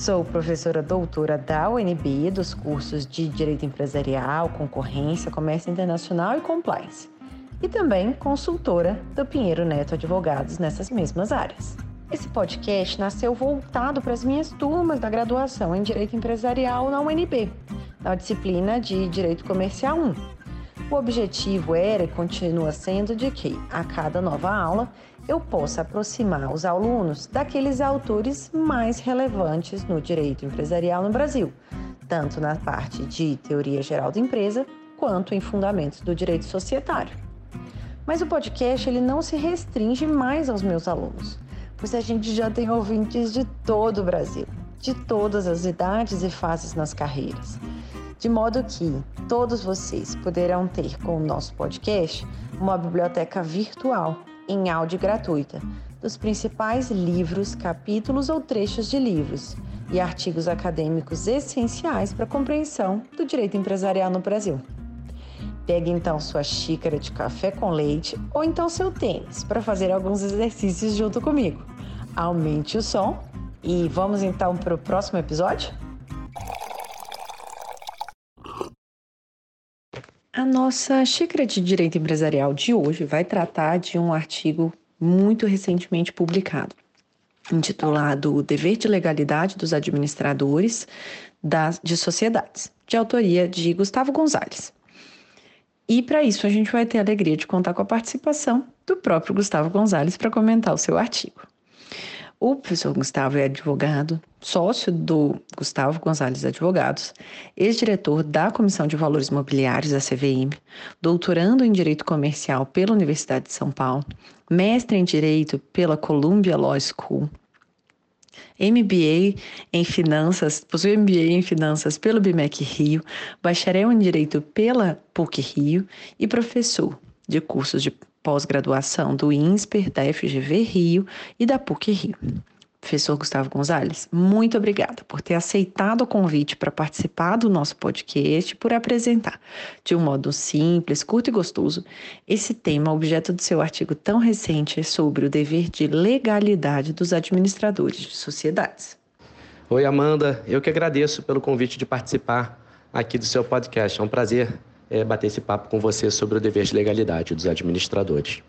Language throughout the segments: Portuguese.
Sou professora doutora da UNB dos cursos de Direito Empresarial, Concorrência, Comércio Internacional e Compliance. E também consultora do Pinheiro Neto Advogados nessas mesmas áreas. Esse podcast nasceu voltado para as minhas turmas da graduação em Direito Empresarial na UNB, na disciplina de Direito Comercial 1. O objetivo era e continua sendo de que, a cada nova aula, eu possa aproximar os alunos daqueles autores mais relevantes no direito empresarial no Brasil, tanto na parte de teoria geral da empresa quanto em fundamentos do direito societário. Mas o podcast ele não se restringe mais aos meus alunos, pois a gente já tem ouvintes de todo o Brasil, de todas as idades e fases nas carreiras. De modo que todos vocês poderão ter com o nosso podcast uma biblioteca virtual em áudio gratuita dos principais livros, capítulos ou trechos de livros e artigos acadêmicos essenciais para a compreensão do direito empresarial no Brasil. Pegue então sua xícara de café com leite ou então seu tênis para fazer alguns exercícios junto comigo. Aumente o som e vamos então para o próximo episódio? A nossa xícara de direito empresarial de hoje vai tratar de um artigo muito recentemente publicado, intitulado O Dever de Legalidade dos Administradores das, de Sociedades, de autoria de Gustavo Gonzalez. E para isso a gente vai ter a alegria de contar com a participação do próprio Gustavo Gonzalez para comentar o seu artigo. O professor Gustavo é advogado, sócio do Gustavo Gonzalez Advogados, ex-diretor da Comissão de Valores Imobiliários da CVM, doutorando em Direito Comercial pela Universidade de São Paulo, mestre em Direito pela Columbia Law School, MBA em Finanças, possui MBA em Finanças pelo BMEC Rio, bacharel em Direito pela PUC Rio e professor de cursos de pós-graduação do INSPER, da FGV Rio e da PUC Rio. Professor Gustavo Gonzalez, muito obrigada por ter aceitado o convite para participar do nosso podcast e por apresentar, de um modo simples, curto e gostoso, esse tema, objeto do seu artigo tão recente sobre o dever de legalidade dos administradores de sociedades. Oi, Amanda. Eu que agradeço pelo convite de participar aqui do seu podcast. É um prazer é, bater esse papo com você sobre o dever de legalidade dos administradores.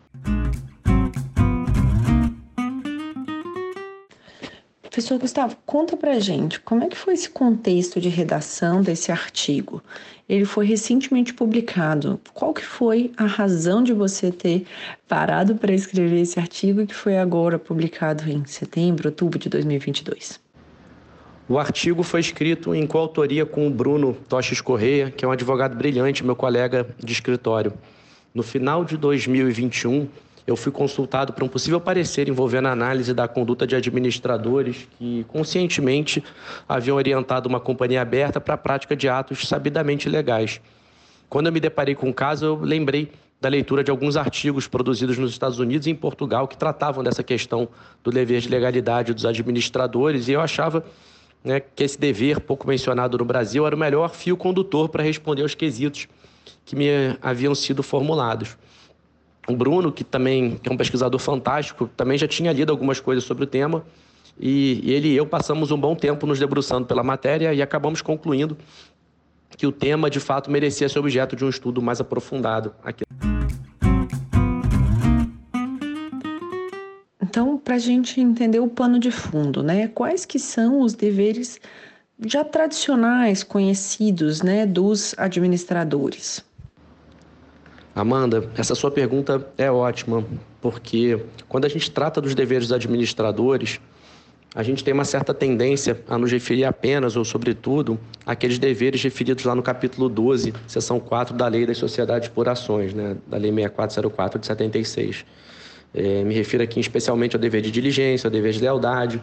Professor Gustavo, conta pra gente como é que foi esse contexto de redação desse artigo. Ele foi recentemente publicado. Qual que foi a razão de você ter parado para escrever esse artigo que foi agora publicado em setembro, outubro de 2022? O artigo foi escrito em coautoria com o Bruno Toches Correia, que é um advogado brilhante, meu colega de escritório. No final de 2021, eu fui consultado para um possível parecer envolvendo a análise da conduta de administradores que conscientemente haviam orientado uma companhia aberta para a prática de atos sabidamente ilegais. Quando eu me deparei com o caso, eu lembrei da leitura de alguns artigos produzidos nos Estados Unidos e em Portugal que tratavam dessa questão do dever de legalidade dos administradores e eu achava né, que esse dever, pouco mencionado no Brasil, era o melhor fio condutor para responder aos quesitos que me haviam sido formulados. O Bruno, que também que é um pesquisador fantástico, também já tinha lido algumas coisas sobre o tema, e ele e eu passamos um bom tempo nos debruçando pela matéria e acabamos concluindo que o tema, de fato, merecia ser objeto de um estudo mais aprofundado aqui. Então, para a gente entender o pano de fundo, né? Quais que são os deveres já tradicionais, conhecidos, né, dos administradores? Amanda, essa sua pergunta é ótima, porque quando a gente trata dos deveres dos administradores, a gente tem uma certa tendência a nos referir apenas ou, sobretudo, àqueles deveres referidos lá no capítulo 12, seção 4 da Lei das Sociedades por Ações, né, da Lei 6404 de 76. É, me refiro aqui especialmente ao dever de diligência, ao dever de lealdade,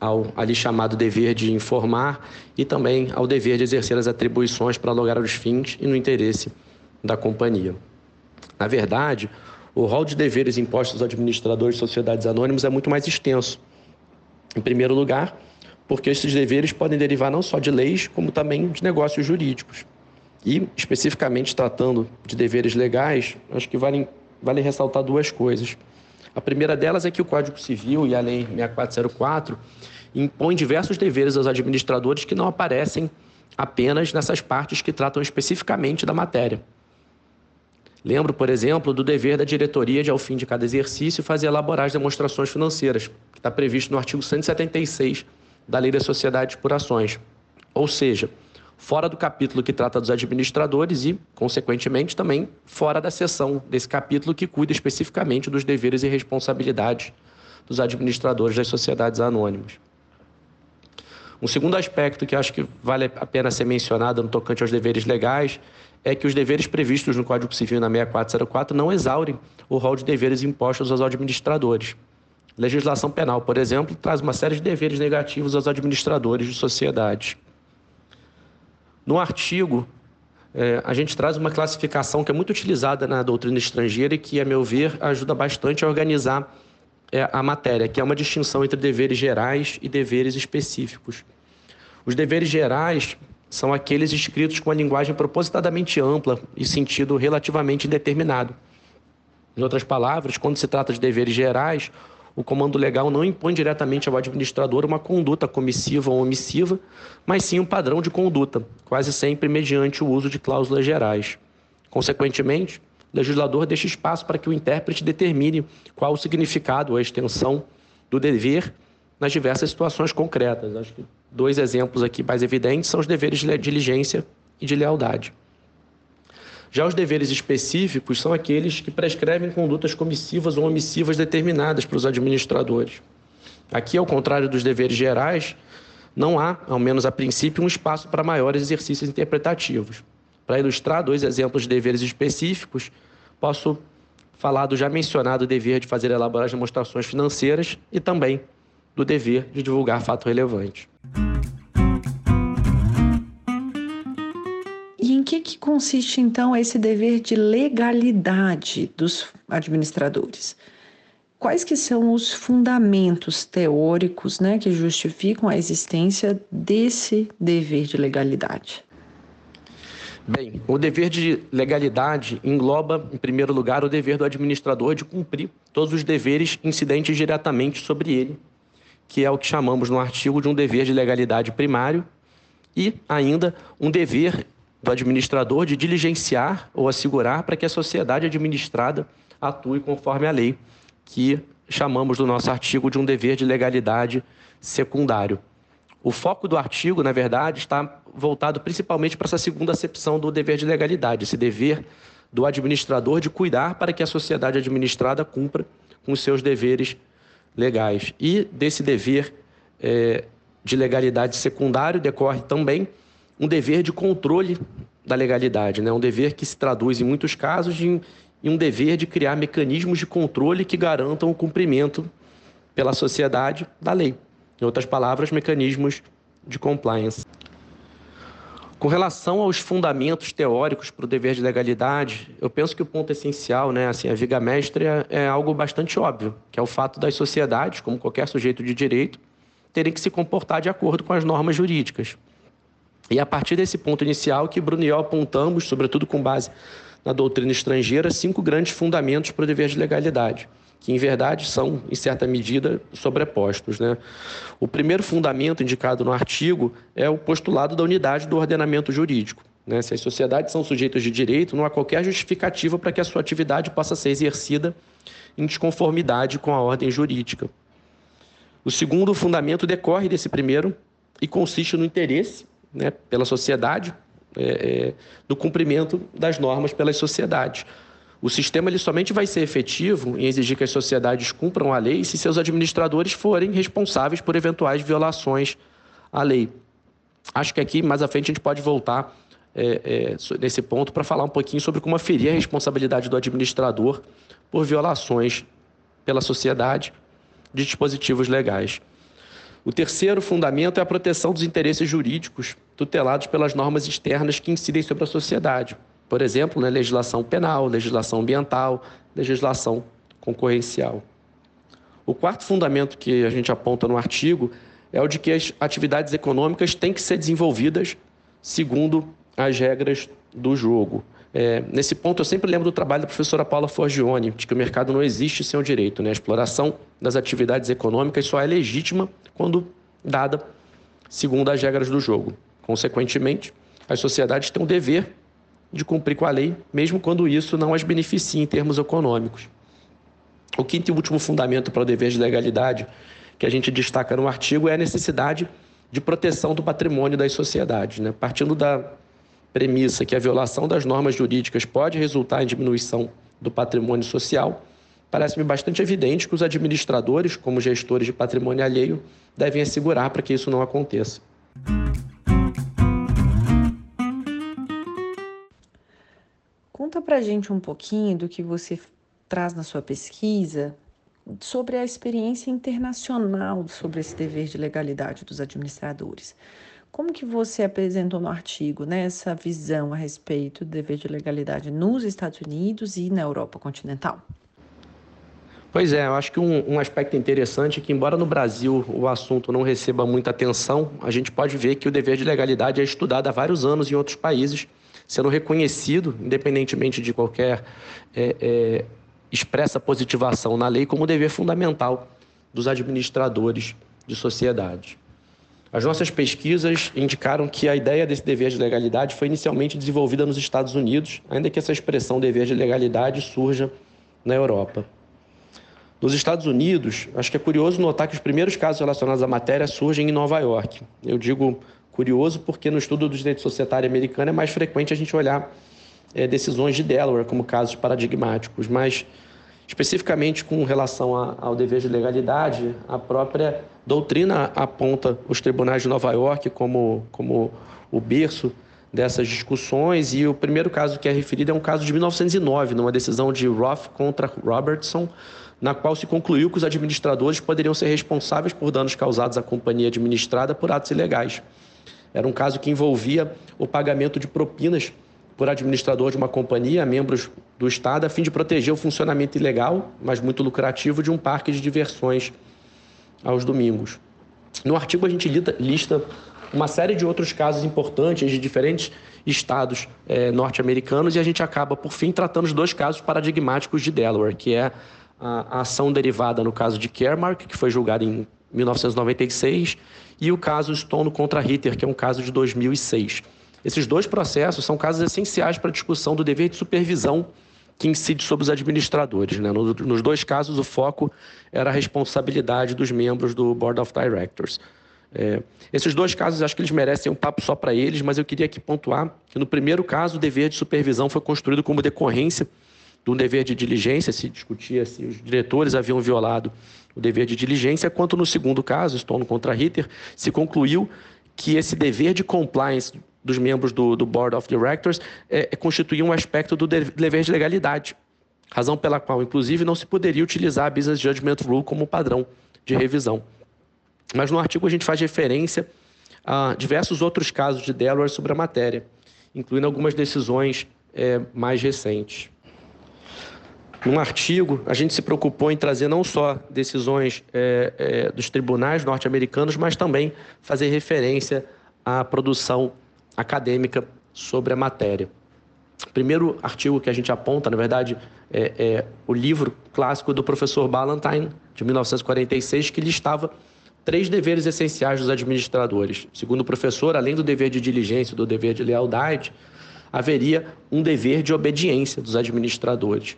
ao ali chamado dever de informar e também ao dever de exercer as atribuições para lograr os fins e no interesse da companhia. Na verdade, o rol de deveres impostos aos administradores de sociedades anônimas é muito mais extenso. Em primeiro lugar, porque esses deveres podem derivar não só de leis, como também de negócios jurídicos. E, especificamente tratando de deveres legais, acho que vale, vale ressaltar duas coisas. A primeira delas é que o Código Civil e a Lei 6404 impõem diversos deveres aos administradores que não aparecem apenas nessas partes que tratam especificamente da matéria. Lembro, por exemplo, do dever da diretoria de, ao fim de cada exercício, fazer elaborar as demonstrações financeiras, que está previsto no artigo 176 da Lei das Sociedades por Ações. Ou seja, fora do capítulo que trata dos administradores e, consequentemente, também fora da seção desse capítulo que cuida especificamente dos deveres e responsabilidades dos administradores das sociedades anônimas. Um segundo aspecto que acho que vale a pena ser mencionado no tocante aos deveres legais é que os deveres previstos no Código Civil na 6404 não exaurem o rol de deveres impostos aos administradores. Legislação penal, por exemplo, traz uma série de deveres negativos aos administradores de sociedades. No artigo, é, a gente traz uma classificação que é muito utilizada na doutrina estrangeira e que, a meu ver, ajuda bastante a organizar é, a matéria, que é uma distinção entre deveres gerais e deveres específicos. Os deveres gerais são aqueles escritos com a linguagem propositadamente ampla e sentido relativamente indeterminado. Em outras palavras, quando se trata de deveres gerais, o comando legal não impõe diretamente ao administrador uma conduta comissiva ou omissiva, mas sim um padrão de conduta, quase sempre mediante o uso de cláusulas gerais. Consequentemente, o legislador deixa espaço para que o intérprete determine qual o significado ou a extensão do dever nas diversas situações concretas. Acho que dois exemplos aqui mais evidentes são os deveres de diligência e de lealdade. Já os deveres específicos são aqueles que prescrevem condutas comissivas ou omissivas determinadas para os administradores. Aqui, ao contrário dos deveres gerais, não há, ao menos a princípio, um espaço para maiores exercícios interpretativos. Para ilustrar dois exemplos de deveres específicos, posso falar do já mencionado dever de fazer elaborar demonstrações financeiras e também do dever de divulgar fato relevante. Consiste então esse dever de legalidade dos administradores? Quais que são os fundamentos teóricos né, que justificam a existência desse dever de legalidade? Bem, o dever de legalidade engloba, em primeiro lugar, o dever do administrador de cumprir todos os deveres incidentes diretamente sobre ele, que é o que chamamos no artigo de um dever de legalidade primário, e ainda um dever do administrador de diligenciar ou assegurar para que a sociedade administrada atue conforme a lei, que chamamos do nosso artigo de um dever de legalidade secundário. O foco do artigo, na verdade, está voltado principalmente para essa segunda acepção do dever de legalidade, esse dever do administrador de cuidar para que a sociedade administrada cumpra com seus deveres legais. E desse dever é, de legalidade secundário decorre também um dever de controle da legalidade, né? um dever que se traduz, em muitos casos, em, em um dever de criar mecanismos de controle que garantam o cumprimento pela sociedade da lei. Em outras palavras, mecanismos de compliance. Com relação aos fundamentos teóricos para o dever de legalidade, eu penso que o ponto essencial, né, assim, a viga mestra é, é algo bastante óbvio, que é o fato das sociedades, como qualquer sujeito de direito, terem que se comportar de acordo com as normas jurídicas. E a partir desse ponto inicial que Bruno e eu apontamos, sobretudo com base na doutrina estrangeira, cinco grandes fundamentos para o dever de legalidade, que em verdade são, em certa medida, sobrepostos. Né? O primeiro fundamento indicado no artigo é o postulado da unidade do ordenamento jurídico. Né? Se as sociedades são sujeitos de direito, não há qualquer justificativa para que a sua atividade possa ser exercida em desconformidade com a ordem jurídica. O segundo fundamento decorre desse primeiro e consiste no interesse né, pela sociedade, é, é, do cumprimento das normas pelas sociedades. O sistema ele somente vai ser efetivo em exigir que as sociedades cumpram a lei se seus administradores forem responsáveis por eventuais violações à lei. Acho que aqui, mais à frente, a gente pode voltar é, é, nesse ponto para falar um pouquinho sobre como aferir a responsabilidade do administrador por violações pela sociedade de dispositivos legais. O terceiro fundamento é a proteção dos interesses jurídicos tutelados pelas normas externas que incidem sobre a sociedade. Por exemplo, né, legislação penal, legislação ambiental, legislação concorrencial. O quarto fundamento que a gente aponta no artigo é o de que as atividades econômicas têm que ser desenvolvidas segundo as regras do jogo. É, nesse ponto, eu sempre lembro do trabalho da professora Paula Forgione, de que o mercado não existe sem o direito. Né? A exploração das atividades econômicas só é legítima quando dada segundo as regras do jogo. Consequentemente, as sociedades têm o dever de cumprir com a lei, mesmo quando isso não as beneficia em termos econômicos. O quinto e último fundamento para o dever de legalidade que a gente destaca no artigo é a necessidade de proteção do patrimônio das sociedades. Né? Partindo da premissa que a violação das normas jurídicas pode resultar em diminuição do patrimônio social, parece-me bastante evidente que os administradores, como gestores de patrimônio alheio, devem assegurar para que isso não aconteça. Conta para gente um pouquinho do que você traz na sua pesquisa sobre a experiência internacional sobre esse dever de legalidade dos administradores. Como que você apresentou no artigo né, essa visão a respeito do dever de legalidade nos Estados Unidos e na Europa continental? Pois é, eu acho que um, um, aspecto interessante é que, embora no Brasil o assunto não receba muita atenção, a gente pode ver que o dever de legalidade é estudado há vários anos em outros países, sendo reconhecido, independentemente de qualquer é, é, expressa positivação na lei, como dever fundamental dos administradores de sociedade. As nossas pesquisas indicaram que a ideia desse dever de legalidade foi inicialmente desenvolvida nos Estados Unidos, ainda que essa expressão dever de legalidade surja na Europa. Nos Estados Unidos, acho que é curioso notar que os primeiros casos relacionados à matéria surgem em Nova York. Eu digo curioso porque no estudo do direito societário americano é mais frequente a gente olhar é, decisões de Delaware como casos paradigmáticos, mas especificamente com relação a, ao dever de legalidade, a própria doutrina aponta os tribunais de Nova York como, como o berço dessas discussões e o primeiro caso que é referido é um caso de 1909, numa decisão de Roth contra Robertson, na qual se concluiu que os administradores poderiam ser responsáveis por danos causados à companhia administrada por atos ilegais. Era um caso que envolvia o pagamento de propinas por administrador de uma companhia, membros do Estado, a fim de proteger o funcionamento ilegal, mas muito lucrativo, de um parque de diversões aos domingos. No artigo, a gente lista uma série de outros casos importantes de diferentes estados é, norte-americanos e a gente acaba, por fim, tratando os dois casos paradigmáticos de Delaware, que é a, a ação derivada no caso de Caremark, que foi julgada em 1996, e o caso Stone contra Ritter, que é um caso de 2006. Esses dois processos são casos essenciais para a discussão do dever de supervisão que incide sobre os administradores. Né? Nos dois casos, o foco era a responsabilidade dos membros do Board of Directors. É, esses dois casos, acho que eles merecem um papo só para eles, mas eu queria aqui pontuar que no primeiro caso, o dever de supervisão foi construído como decorrência do dever de diligência, se discutia se os diretores haviam violado o dever de diligência, quanto no segundo caso, Stone contra Ritter, se concluiu que esse dever de compliance dos membros do, do Board of Directors é, é constituir um aspecto do dever de legalidade, razão pela qual, inclusive, não se poderia utilizar a Business Judgment Rule como padrão de revisão. Mas no artigo a gente faz referência a diversos outros casos de Delaware sobre a matéria, incluindo algumas decisões é, mais recentes. No artigo, a gente se preocupou em trazer não só decisões é, é, dos tribunais norte-americanos, mas também fazer referência à produção acadêmica sobre a matéria. Primeiro artigo que a gente aponta, na verdade, é, é o livro clássico do professor Ballantyne, de 1946, que listava três deveres essenciais dos administradores. Segundo o professor, além do dever de diligência e do dever de lealdade, haveria um dever de obediência dos administradores.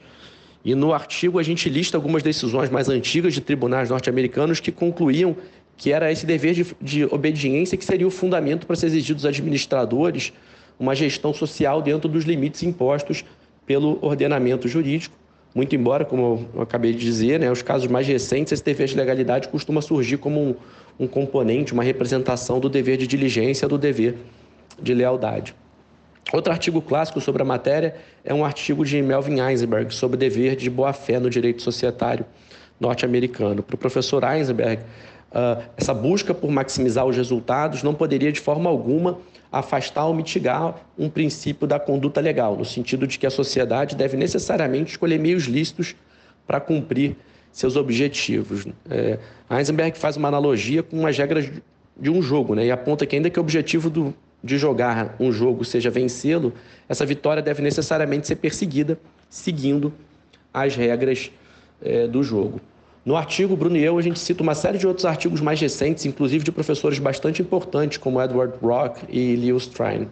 E no artigo a gente lista algumas decisões mais antigas de tribunais norte-americanos que concluíam que era esse dever de, de obediência que seria o fundamento para ser exigido dos administradores uma gestão social dentro dos limites impostos pelo ordenamento jurídico. Muito embora, como eu acabei de dizer, né, os casos mais recentes, esse dever de legalidade costuma surgir como um, um componente, uma representação do dever de diligência, do dever de lealdade. Outro artigo clássico sobre a matéria é um artigo de Melvin Eisenberg sobre o dever de boa-fé no direito societário norte-americano. Para o professor Eisenberg, uh, essa busca por maximizar os resultados não poderia de forma alguma afastar ou mitigar um princípio da conduta legal, no sentido de que a sociedade deve necessariamente escolher meios lícitos para cumprir seus objetivos. É, Heisenberg faz uma analogia com as regras de um jogo né, e aponta que, ainda que o objetivo do, de jogar um jogo seja vencê-lo, essa vitória deve necessariamente ser perseguida seguindo as regras é, do jogo. No artigo, Bruno e eu, a gente cita uma série de outros artigos mais recentes, inclusive de professores bastante importantes, como Edward Rock e Leo Strine.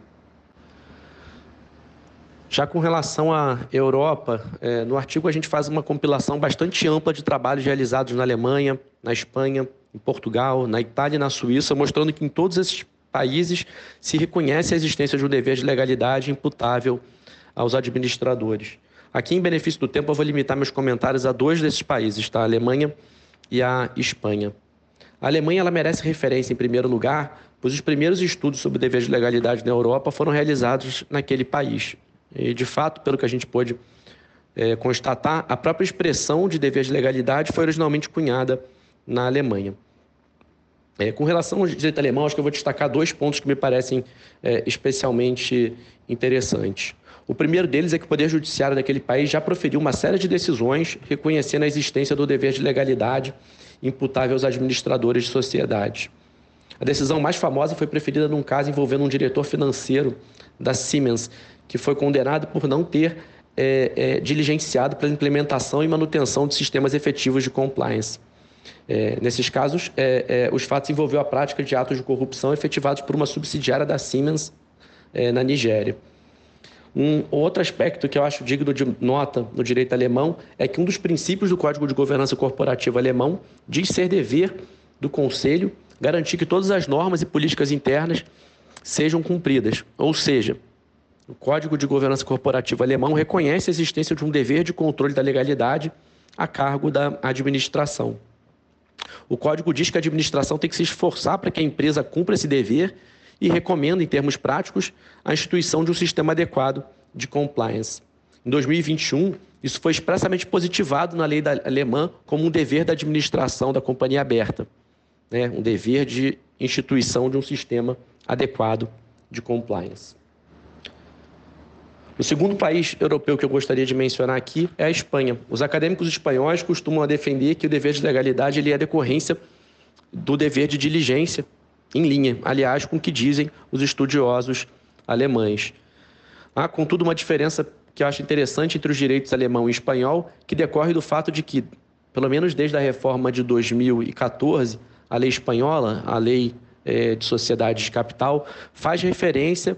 Já com relação à Europa, é, no artigo a gente faz uma compilação bastante ampla de trabalhos realizados na Alemanha, na Espanha, em Portugal, na Itália e na Suíça, mostrando que em todos esses países se reconhece a existência de um dever de legalidade imputável aos administradores. Aqui, em benefício do tempo, eu vou limitar meus comentários a dois desses países, tá? a Alemanha e a Espanha. A Alemanha ela merece referência em primeiro lugar, pois os primeiros estudos sobre dever de legalidade na Europa foram realizados naquele país. E, de fato, pelo que a gente pôde é, constatar, a própria expressão de dever de legalidade foi originalmente cunhada na Alemanha. É, com relação ao direito alemão, acho que eu vou destacar dois pontos que me parecem é, especialmente interessantes. O primeiro deles é que o Poder Judiciário daquele país já proferiu uma série de decisões reconhecendo a existência do dever de legalidade imputável aos administradores de sociedades. A decisão mais famosa foi preferida num caso envolvendo um diretor financeiro da Siemens, que foi condenado por não ter é, é, diligenciado pela implementação e manutenção de sistemas efetivos de compliance. É, nesses casos, é, é, os fatos envolveram a prática de atos de corrupção efetivados por uma subsidiária da Siemens é, na Nigéria. Um outro aspecto que eu acho digno de nota no direito alemão é que um dos princípios do Código de Governança Corporativa alemão diz ser dever do Conselho garantir que todas as normas e políticas internas sejam cumpridas. Ou seja, o Código de Governança Corporativa alemão reconhece a existência de um dever de controle da legalidade a cargo da administração. O código diz que a administração tem que se esforçar para que a empresa cumpra esse dever e recomenda, em termos práticos, a instituição de um sistema adequado de compliance. Em 2021, isso foi expressamente positivado na lei da alemã como um dever da administração da companhia aberta, né? um dever de instituição de um sistema adequado de compliance. O segundo país europeu que eu gostaria de mencionar aqui é a Espanha. Os acadêmicos espanhóis costumam defender que o dever de legalidade ele é decorrência do dever de diligência em linha, aliás, com o que dizem os estudiosos alemães. Há, contudo, uma diferença que eu acho interessante entre os direitos alemão e espanhol, que decorre do fato de que, pelo menos desde a reforma de 2014, a lei espanhola, a lei é, de sociedades de capital, faz referência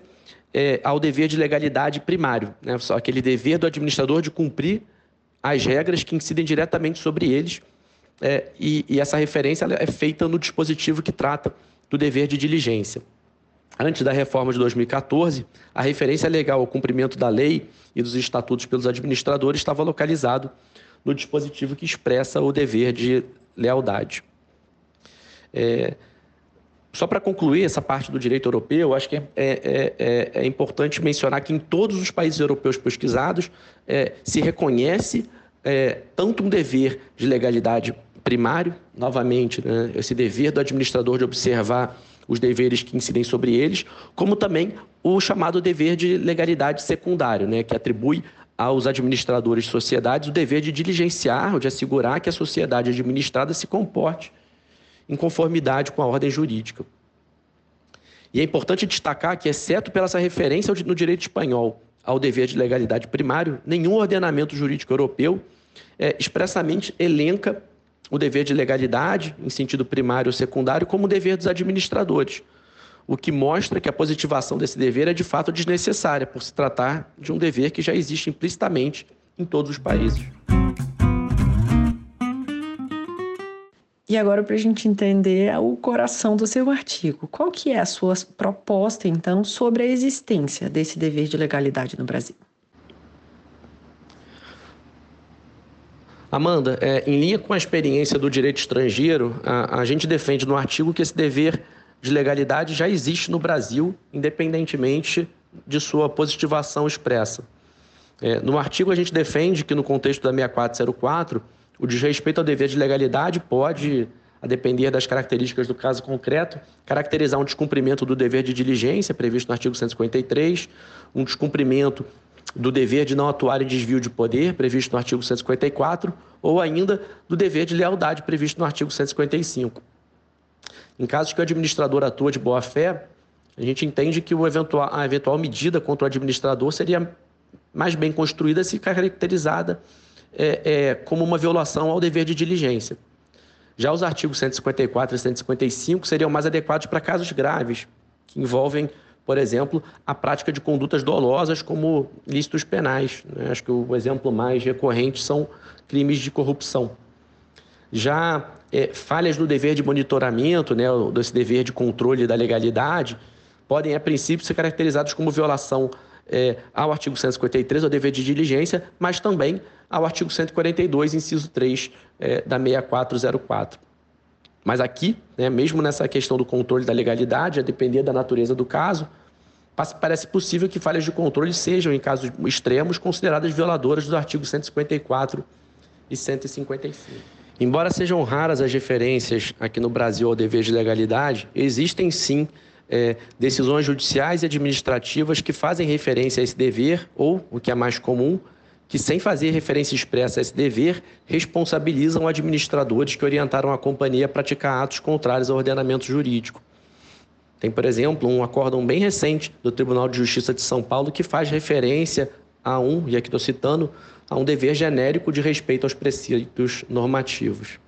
é, ao dever de legalidade primário, né? Só aquele dever do administrador de cumprir as regras que incidem diretamente sobre eles, é, e, e, essa referência é feita no dispositivo que trata do dever de diligência. Antes da reforma de 2014, a referência legal ao cumprimento da lei e dos estatutos pelos administradores estava localizado no dispositivo que expressa o dever de lealdade. É, só para concluir essa parte do direito europeu, acho que é, é, é, é, importante mencionar que em todos os países europeus pesquisados é, se reconhece é, tanto um dever de legalidade primário, novamente, né, esse dever do administrador de observar os deveres que incidem sobre eles, como também o chamado dever de legalidade secundário, né, que atribui aos administradores de sociedades o dever de diligenciar ou de assegurar que a sociedade administrada se comporte em conformidade com a ordem jurídica. E é importante destacar que, exceto pela essa referência no direito espanhol ao dever de legalidade primário, nenhum ordenamento jurídico europeu é, expressamente elenca o dever de legalidade, em sentido primário ou secundário, como dever dos administradores, o que mostra que a positivação desse dever é de fato desnecessária, por se tratar de um dever que já existe implicitamente em todos os países. E agora, para a gente entender o coração do seu artigo, qual que é a sua proposta, então, sobre a existência desse dever de legalidade no Brasil? Amanda, é, em linha com a experiência do direito estrangeiro, a, a gente defende no artigo que esse dever de legalidade já existe no Brasil, independentemente de sua positivação expressa. É, no artigo, a gente defende que, no contexto da 6404, o desrespeito ao dever de legalidade pode a depender das características do caso concreto, caracterizar um descumprimento do dever de diligência previsto no artigo 153, um descumprimento do dever de não atuar em desvio de poder previsto no artigo 154 ou ainda do dever de lealdade previsto no artigo 155. Em casos que o administrador atua de boa fé, a gente entende que o eventual, a eventual medida contra o administrador seria mais bem construída se caracterizada é, é, como uma violação ao dever de diligência. Já os artigos 154 e 155 seriam mais adequados para casos graves, que envolvem, por exemplo, a prática de condutas dolosas como ilícitos penais. Né? Acho que o exemplo mais recorrente são crimes de corrupção. Já é, falhas no dever de monitoramento, né, desse dever de controle da legalidade, podem, a princípio, ser caracterizados como violação é, ao artigo 153, ao dever de diligência, mas também ao artigo 142, inciso 3 é, da 6404. Mas aqui, né, mesmo nessa questão do controle da legalidade, a depender da natureza do caso, parece possível que falhas de controle sejam, em casos extremos, consideradas violadoras dos artigos 154 e 155. Embora sejam raras as referências aqui no Brasil ao dever de legalidade, existem sim é, decisões judiciais e administrativas que fazem referência a esse dever, ou, o que é mais comum, que, sem fazer referência expressa a esse dever, responsabilizam administradores que orientaram a companhia a praticar atos contrários ao ordenamento jurídico. Tem, por exemplo, um acórdão bem recente do Tribunal de Justiça de São Paulo que faz referência a um, e aqui estou citando, a um dever genérico de respeito aos preceitos normativos.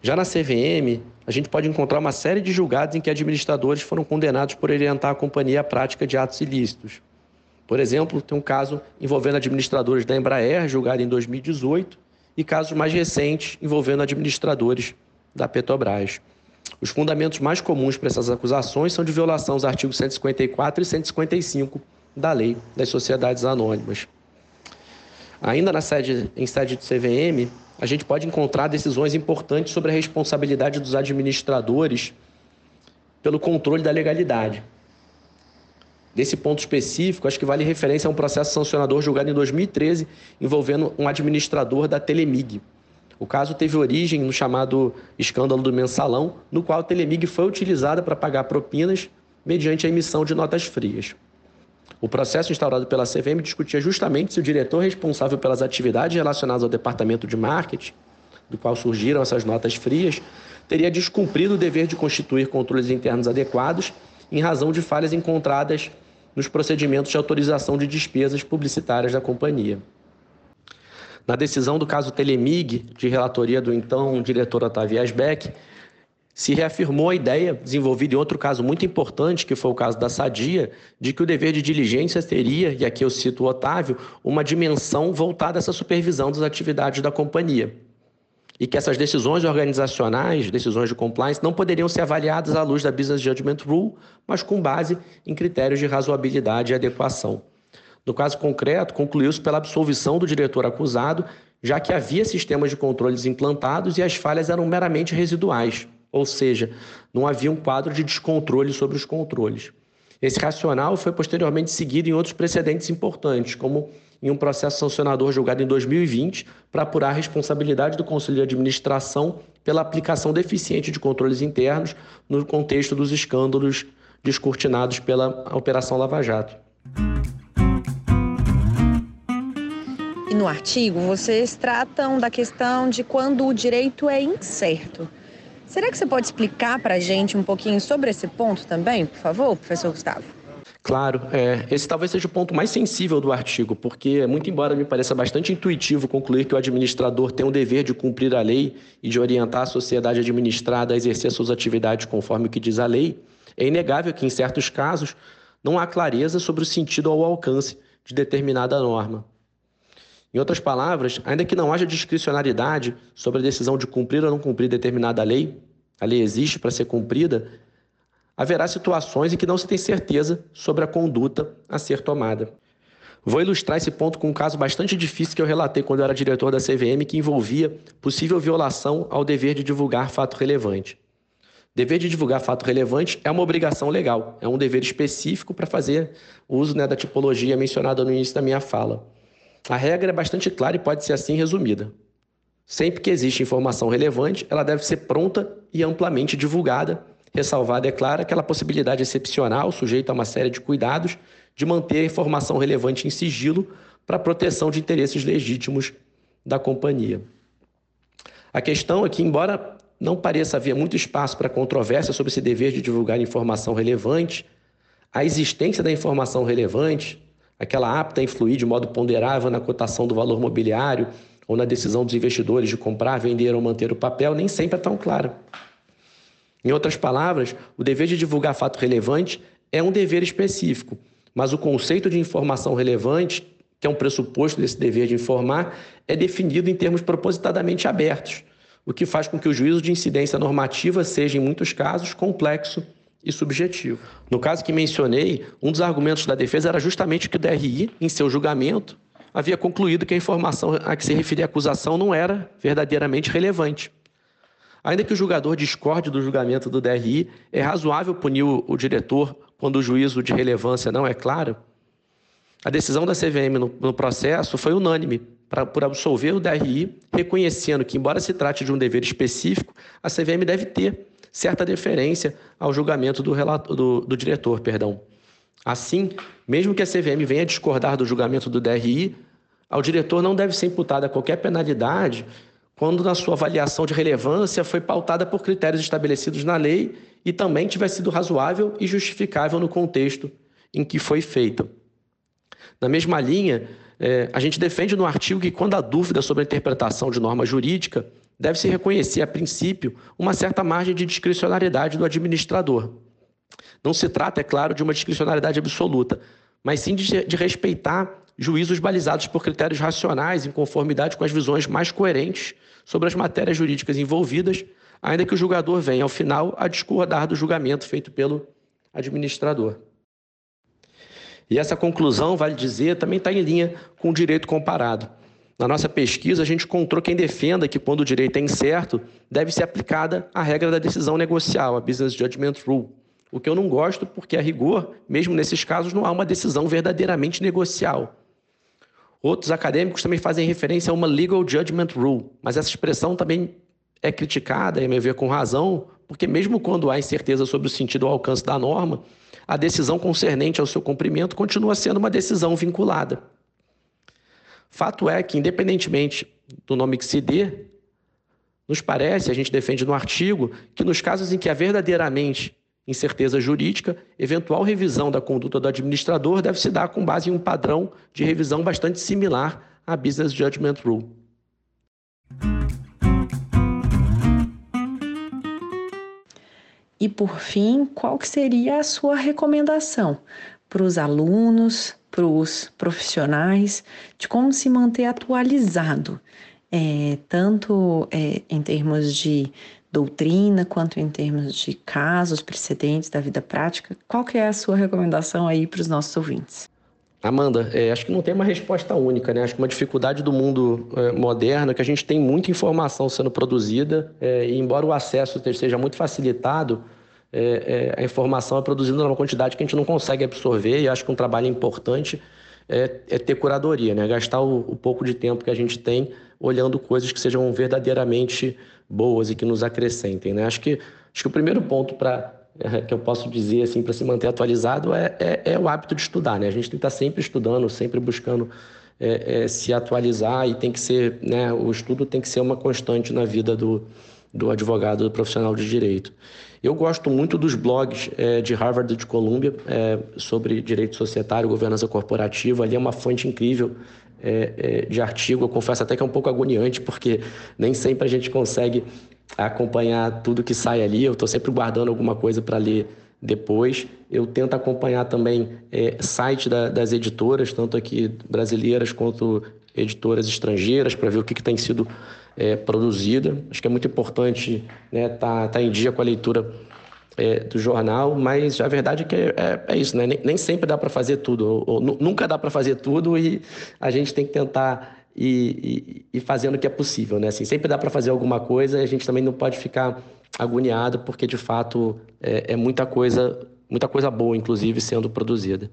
Já na CVM, a gente pode encontrar uma série de julgados em que administradores foram condenados por orientar a companhia à prática de atos ilícitos. Por exemplo, tem um caso envolvendo administradores da Embraer, julgado em 2018, e casos mais recentes envolvendo administradores da Petrobras. Os fundamentos mais comuns para essas acusações são de violação aos artigos 154 e 155 da Lei das Sociedades Anônimas. Ainda na sede, em sede de CVM, a gente pode encontrar decisões importantes sobre a responsabilidade dos administradores pelo controle da legalidade. Desse ponto específico, acho que vale referência a um processo sancionador julgado em 2013 envolvendo um administrador da Telemig. O caso teve origem no chamado escândalo do mensalão, no qual a Telemig foi utilizada para pagar propinas mediante a emissão de notas frias. O processo instaurado pela CVM discutia justamente se o diretor responsável pelas atividades relacionadas ao departamento de marketing, do qual surgiram essas notas frias, teria descumprido o dever de constituir controles internos adequados em razão de falhas encontradas nos procedimentos de autorização de despesas publicitárias da companhia. Na decisão do caso Telemig, de relatoria do então diretor Otávio Asbeck, se reafirmou a ideia, desenvolvida em outro caso muito importante, que foi o caso da Sadia, de que o dever de diligência teria, e aqui eu cito o Otávio, uma dimensão voltada a essa supervisão das atividades da companhia. E que essas decisões organizacionais, decisões de compliance, não poderiam ser avaliadas à luz da Business Judgment Rule, mas com base em critérios de razoabilidade e adequação. No caso concreto, concluiu-se pela absolvição do diretor acusado, já que havia sistemas de controles implantados e as falhas eram meramente residuais, ou seja, não havia um quadro de descontrole sobre os controles. Esse racional foi posteriormente seguido em outros precedentes importantes, como em um processo sancionador julgado em 2020 para apurar a responsabilidade do Conselho de Administração pela aplicação deficiente de controles internos no contexto dos escândalos descortinados pela Operação Lava Jato. E no artigo, vocês tratam da questão de quando o direito é incerto. Será que você pode explicar para a gente um pouquinho sobre esse ponto também, por favor, professor Gustavo? Claro, é, esse talvez seja o ponto mais sensível do artigo, porque, muito embora me pareça bastante intuitivo concluir que o administrador tem o dever de cumprir a lei e de orientar a sociedade administrada a exercer suas atividades conforme o que diz a lei, é inegável que, em certos casos, não há clareza sobre o sentido ou alcance de determinada norma. Em outras palavras, ainda que não haja discricionariedade sobre a decisão de cumprir ou não cumprir determinada lei, a lei existe para ser cumprida, haverá situações em que não se tem certeza sobre a conduta a ser tomada. Vou ilustrar esse ponto com um caso bastante difícil que eu relatei quando eu era diretor da CVM, que envolvia possível violação ao dever de divulgar fato relevante. Dever de divulgar fato relevante é uma obrigação legal, é um dever específico para fazer uso né, da tipologia mencionada no início da minha fala. A regra é bastante clara e pode ser assim resumida. Sempre que existe informação relevante, ela deve ser pronta e amplamente divulgada, ressalvada, é claro, aquela possibilidade excepcional, sujeita a uma série de cuidados, de manter a informação relevante em sigilo para proteção de interesses legítimos da companhia. A questão é que, embora não pareça haver muito espaço para controvérsia sobre esse dever de divulgar informação relevante, a existência da informação relevante, aquela apta a influir de modo ponderável na cotação do valor mobiliário ou na decisão dos investidores de comprar, vender ou manter o papel, nem sempre é tão clara. Em outras palavras, o dever de divulgar fato relevante é um dever específico, mas o conceito de informação relevante, que é um pressuposto desse dever de informar, é definido em termos propositadamente abertos, o que faz com que o juízo de incidência normativa seja, em muitos casos, complexo e subjetivo. No caso que mencionei, um dos argumentos da defesa era justamente que o DRI, em seu julgamento, havia concluído que a informação a que se referia a acusação não era verdadeiramente relevante. Ainda que o julgador discorde do julgamento do DRI, é razoável punir o, o diretor quando o juízo de relevância não é claro? A decisão da CVM no, no processo foi unânime pra, por absolver o DRI, reconhecendo que, embora se trate de um dever específico, a CVM deve ter certa deferência ao julgamento do, do, do diretor. Perdão. Assim, mesmo que a CVM venha discordar do julgamento do DRI, ao diretor não deve ser imputada qualquer penalidade quando na sua avaliação de relevância foi pautada por critérios estabelecidos na lei e também tiver sido razoável e justificável no contexto em que foi feita. Na mesma linha, é, a gente defende no artigo que, quando há dúvida sobre a interpretação de norma jurídica, deve-se reconhecer, a princípio, uma certa margem de discricionariedade do administrador. Não se trata, é claro, de uma discricionariedade absoluta, mas sim de, de respeitar juízos balizados por critérios racionais, em conformidade com as visões mais coerentes sobre as matérias jurídicas envolvidas, ainda que o julgador venha, ao final, a discordar do julgamento feito pelo administrador. E essa conclusão, vale dizer, também está em linha com o direito comparado. Na nossa pesquisa, a gente encontrou quem defenda que, quando o direito é incerto, deve ser aplicada a regra da decisão negocial, a Business Judgment Rule. O que eu não gosto, porque, a rigor, mesmo nesses casos, não há uma decisão verdadeiramente negocial. Outros acadêmicos também fazem referência a uma Legal Judgment Rule, mas essa expressão também é criticada, a meu ver, com razão, porque, mesmo quando há incerteza sobre o sentido ou alcance da norma, a decisão concernente ao seu cumprimento continua sendo uma decisão vinculada. Fato é que, independentemente do nome que se dê, nos parece, a gente defende no artigo, que nos casos em que há verdadeiramente incerteza jurídica, eventual revisão da conduta do administrador deve se dar com base em um padrão de revisão bastante similar à Business Judgment Rule. E por fim, qual que seria a sua recomendação para os alunos, para os profissionais, de como se manter atualizado, é, tanto é, em termos de doutrina quanto em termos de casos precedentes da vida prática. Qual que é a sua recomendação aí para os nossos ouvintes? Amanda, é, acho que não tem uma resposta única, né? Acho que uma dificuldade do mundo é, moderno é que a gente tem muita informação sendo produzida é, e embora o acesso seja muito facilitado, é, é, a informação é produzida numa quantidade que a gente não consegue absorver e acho que um trabalho importante é, é ter curadoria, né? gastar o, o, pouco de tempo que a gente tem olhando coisas que sejam verdadeiramente boas e que nos acrescentem. Né? Acho, que, acho que o primeiro ponto para é, que eu posso dizer assim para se manter atualizado é, é, é, o hábito de estudar. Né? A gente tem que estar sempre estudando, sempre buscando é, é, se atualizar e tem que ser, né, o estudo tem que ser uma constante na vida do, do advogado do profissional de direito. Eu gosto muito dos blogs é, de Harvard e de Columbia é, sobre direito societário, governança corporativa. Ali é uma fonte incrível é, de artigo. Eu confesso até que é um pouco agoniante, porque nem sempre a gente consegue acompanhar tudo que sai ali. Eu estou sempre guardando alguma coisa para ler depois. Eu tento acompanhar também é, site da, das editoras, tanto aqui brasileiras quanto editoras estrangeiras, para ver o que, que tem sido é, produzida. Acho que é muito importante estar né, tá, tá em dia com a leitura é, do jornal, mas a verdade é que é, é, isso, né? Nem, nem, sempre dá para fazer tudo, ou, ou, nunca dá para fazer tudo e a gente tem que tentar ir, ir, ir fazendo o que é possível, né? Assim, sempre dá para fazer alguma coisa e a gente também não pode ficar agoniado, porque de fato é, é muita coisa, muita coisa boa, inclusive, sendo produzida.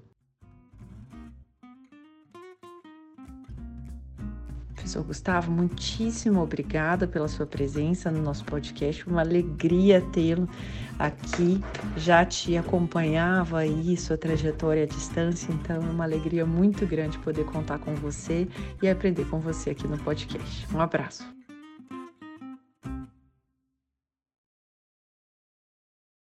Professor Gustavo, muitíssimo obrigada pela sua presença no nosso podcast. Uma alegria tê-lo aqui. Já te acompanhava aí sua trajetória à distância, então é uma alegria muito grande poder contar com você e aprender com você aqui no podcast. Um abraço.